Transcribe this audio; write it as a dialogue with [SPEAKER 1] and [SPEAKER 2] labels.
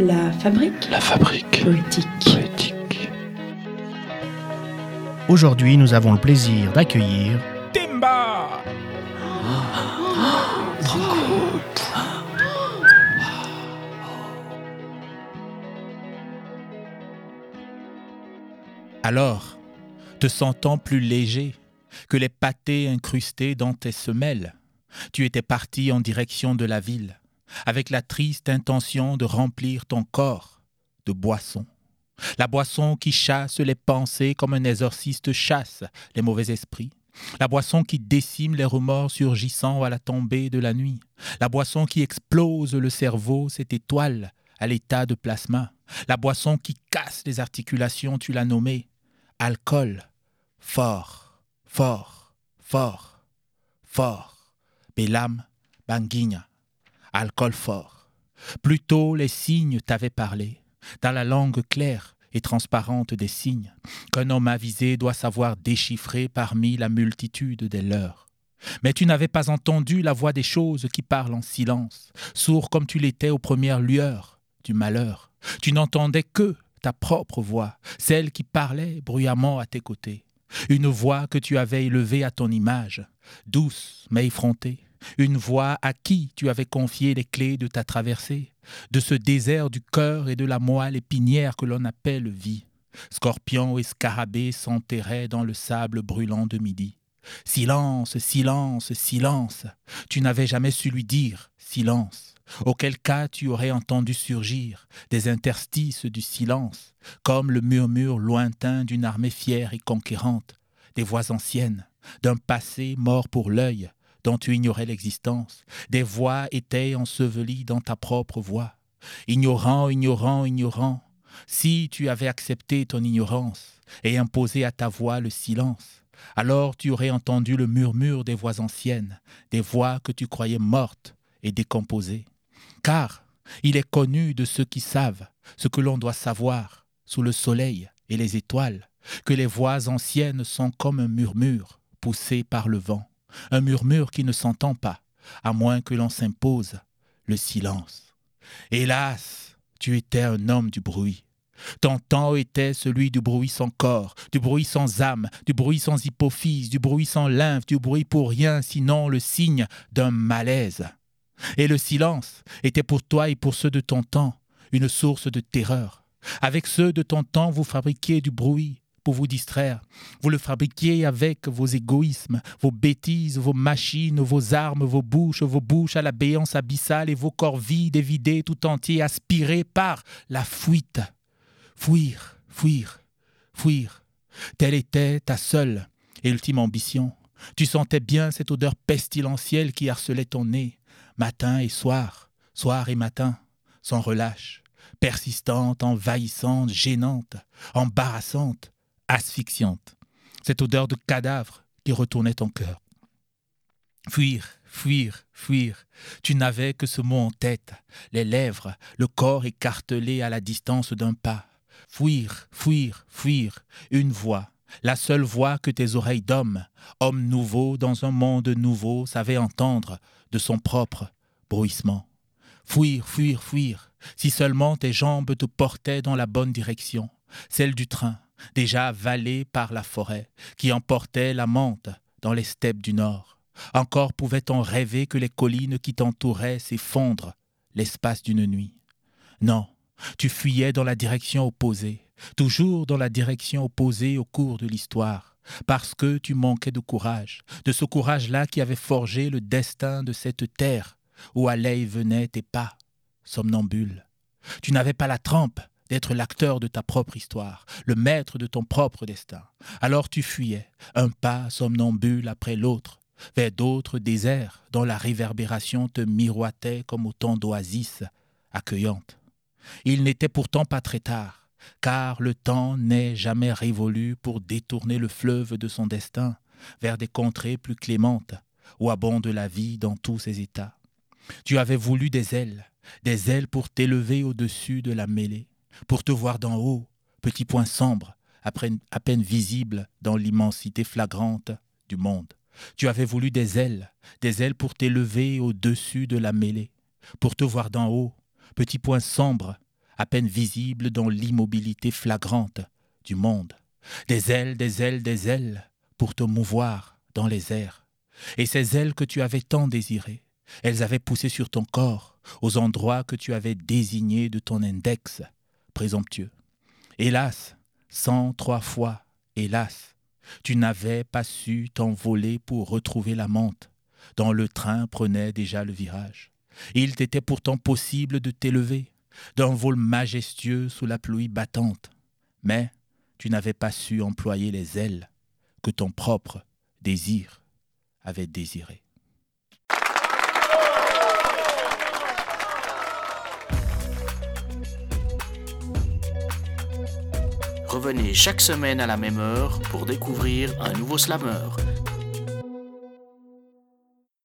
[SPEAKER 1] La fabrique
[SPEAKER 2] La fabrique
[SPEAKER 1] poétique.
[SPEAKER 2] poétique.
[SPEAKER 3] Aujourd'hui, nous avons le plaisir d'accueillir
[SPEAKER 4] Timba Alors, te sentant plus léger que les pâtés incrustés dans tes semelles, tu étais parti en direction de la ville, avec la triste intention de remplir ton corps de boisson. La boisson qui chasse les pensées comme un exorciste chasse les mauvais esprits. La boisson qui décime les remords surgissant à la tombée de la nuit. La boisson qui explose le cerveau, cette étoile à l'état de plasma. La boisson qui casse les articulations, tu l'as nommée. Alcool. Fort, fort, fort, fort. Bélam, Banguigna. Alcool fort. Plutôt les signes t'avaient parlé, dans la langue claire et transparente des signes, qu'un homme avisé doit savoir déchiffrer parmi la multitude des leurs. Mais tu n'avais pas entendu la voix des choses qui parlent en silence, sourd comme tu l'étais aux premières lueurs du malheur. Tu n'entendais que ta propre voix, celle qui parlait bruyamment à tes côtés. Une voix que tu avais élevée à ton image, douce mais effrontée. Une voix à qui tu avais confié les clés de ta traversée, de ce désert du cœur et de la moelle épinière que l'on appelle vie. Scorpion et scarabée s'enterraient dans le sable brûlant de midi. Silence, silence, silence. Tu n'avais jamais su lui dire silence. Auquel cas tu aurais entendu surgir des interstices du silence, comme le murmure lointain d'une armée fière et conquérante, des voix anciennes, d'un passé mort pour l'œil, dont tu ignorais l'existence, des voix étaient ensevelies dans ta propre voix. Ignorant, ignorant, ignorant, si tu avais accepté ton ignorance et imposé à ta voix le silence, alors tu aurais entendu le murmure des voix anciennes, des voix que tu croyais mortes et décomposées. Car il est connu de ceux qui savent ce que l'on doit savoir sous le soleil et les étoiles, que les voix anciennes sont comme un murmure poussé par le vent, un murmure qui ne s'entend pas, à moins que l'on s'impose le silence. Hélas, tu étais un homme du bruit. Ton temps était celui du bruit sans corps, du bruit sans âme, du bruit sans hypophyse, du bruit sans lymphe, du bruit pour rien sinon le signe d'un malaise. Et le silence était pour toi et pour ceux de ton temps une source de terreur. Avec ceux de ton temps, vous fabriquiez du bruit pour vous distraire. Vous le fabriquiez avec vos égoïsmes, vos bêtises, vos machines, vos armes, vos bouches, vos bouches à la béance abyssale et vos corps vides et vidés tout entiers, aspirés par la fuite. Fuir, fuir, fuir. Telle était ta seule et ultime ambition. Tu sentais bien cette odeur pestilentielle qui harcelait ton nez, matin et soir, soir et matin, sans relâche, persistante, envahissante, gênante, embarrassante, asphyxiante. Cette odeur de cadavre qui retournait ton cœur. Fuir, fuir, fuir. Tu n'avais que ce mot en tête, les lèvres, le corps écartelé à la distance d'un pas. Fuir, fuir, fuir. Une voix, la seule voix que tes oreilles d'homme, homme nouveau dans un monde nouveau, savaient entendre de son propre bruissement. Fuir, fuir, fuir, si seulement tes jambes te portaient dans la bonne direction, celle du train, déjà avalé par la forêt, qui emportait la menthe dans les steppes du nord. Encore pouvait-on rêver que les collines qui t'entouraient s'effondrent l'espace d'une nuit. Non, tu fuyais dans la direction opposée, toujours dans la direction opposée au cours de l'histoire, parce que tu manquais de courage, de ce courage-là qui avait forgé le destin de cette terre où allaient et venaient tes pas, somnambule. Tu n'avais pas la trempe d'être l'acteur de ta propre histoire, le maître de ton propre destin. Alors tu fuyais, un pas somnambule après l'autre, vers d'autres déserts dont la réverbération te miroitait comme autant d'oasis accueillantes. Il n'était pourtant pas très tard, car le temps n'est jamais révolu pour détourner le fleuve de son destin vers des contrées plus clémentes, où abonde la vie dans tous ses états. Tu avais voulu des ailes, des ailes pour t'élever au-dessus de la mêlée, pour te voir d'en haut, petit point sombre, à peine visible dans l'immensité flagrante du monde. Tu avais voulu des ailes, des ailes pour t'élever au-dessus de la mêlée, pour te voir d'en haut, petit point sombre, à peine visibles dans l'immobilité flagrante du monde. Des ailes, des ailes, des ailes pour te mouvoir dans les airs. Et ces ailes que tu avais tant désirées, elles avaient poussé sur ton corps, aux endroits que tu avais désignés de ton index présomptueux. Hélas, cent trois fois, hélas, tu n'avais pas su t'envoler pour retrouver la menthe, dont le train prenait déjà le virage. Il t'était pourtant possible de t'élever, d'un vol majestueux sous la pluie battante, mais tu n'avais pas su employer les ailes que ton propre désir avait désirées.
[SPEAKER 1] Revenez chaque semaine à la même heure pour découvrir un nouveau slammer.